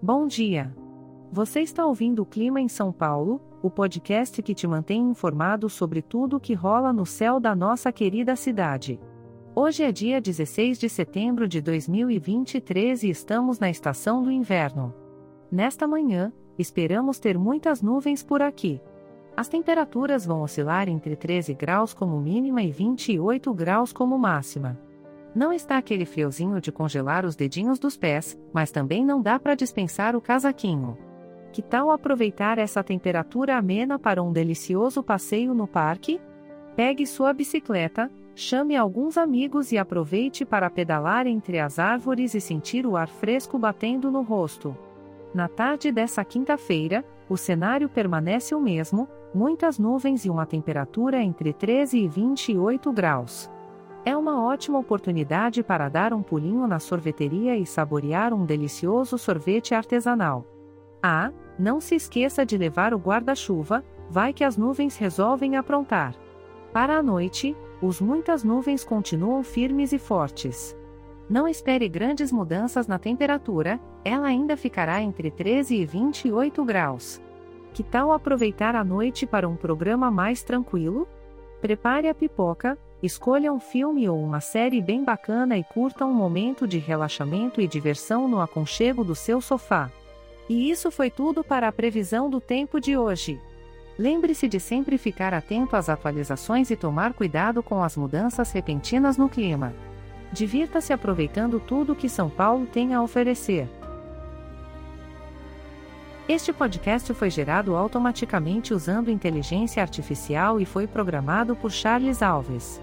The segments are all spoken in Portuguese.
Bom dia! Você está ouvindo o Clima em São Paulo, o podcast que te mantém informado sobre tudo o que rola no céu da nossa querida cidade. Hoje é dia 16 de setembro de 2023 e estamos na estação do inverno. Nesta manhã, esperamos ter muitas nuvens por aqui. As temperaturas vão oscilar entre 13 graus como mínima e 28 graus como máxima. Não está aquele friozinho de congelar os dedinhos dos pés, mas também não dá para dispensar o casaquinho. Que tal aproveitar essa temperatura amena para um delicioso passeio no parque? Pegue sua bicicleta, chame alguns amigos e aproveite para pedalar entre as árvores e sentir o ar fresco batendo no rosto. Na tarde dessa quinta-feira, o cenário permanece o mesmo, muitas nuvens e uma temperatura entre 13 e 28 graus. É uma ótima oportunidade para dar um pulinho na sorveteria e saborear um delicioso sorvete artesanal. Ah, não se esqueça de levar o guarda-chuva, vai que as nuvens resolvem aprontar. Para a noite, os muitas nuvens continuam firmes e fortes. Não espere grandes mudanças na temperatura, ela ainda ficará entre 13 e 28 graus. Que tal aproveitar a noite para um programa mais tranquilo? Prepare a pipoca, escolha um filme ou uma série bem bacana e curta um momento de relaxamento e diversão no aconchego do seu sofá. E isso foi tudo para a previsão do tempo de hoje. Lembre-se de sempre ficar atento às atualizações e tomar cuidado com as mudanças repentinas no clima. Divirta-se aproveitando tudo que São Paulo tem a oferecer. Este podcast foi gerado automaticamente usando inteligência artificial e foi programado por Charles Alves.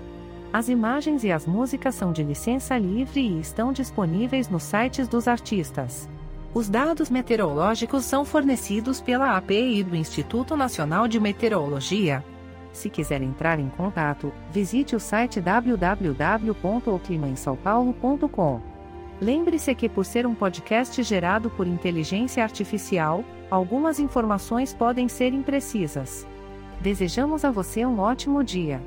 As imagens e as músicas são de licença livre e estão disponíveis nos sites dos artistas. Os dados meteorológicos são fornecidos pela API do Instituto Nacional de Meteorologia. Se quiser entrar em contato, visite o site www.oclimaemsaopaulo.com. Lembre-se que por ser um podcast gerado por inteligência artificial, Algumas informações podem ser imprecisas. Desejamos a você um ótimo dia.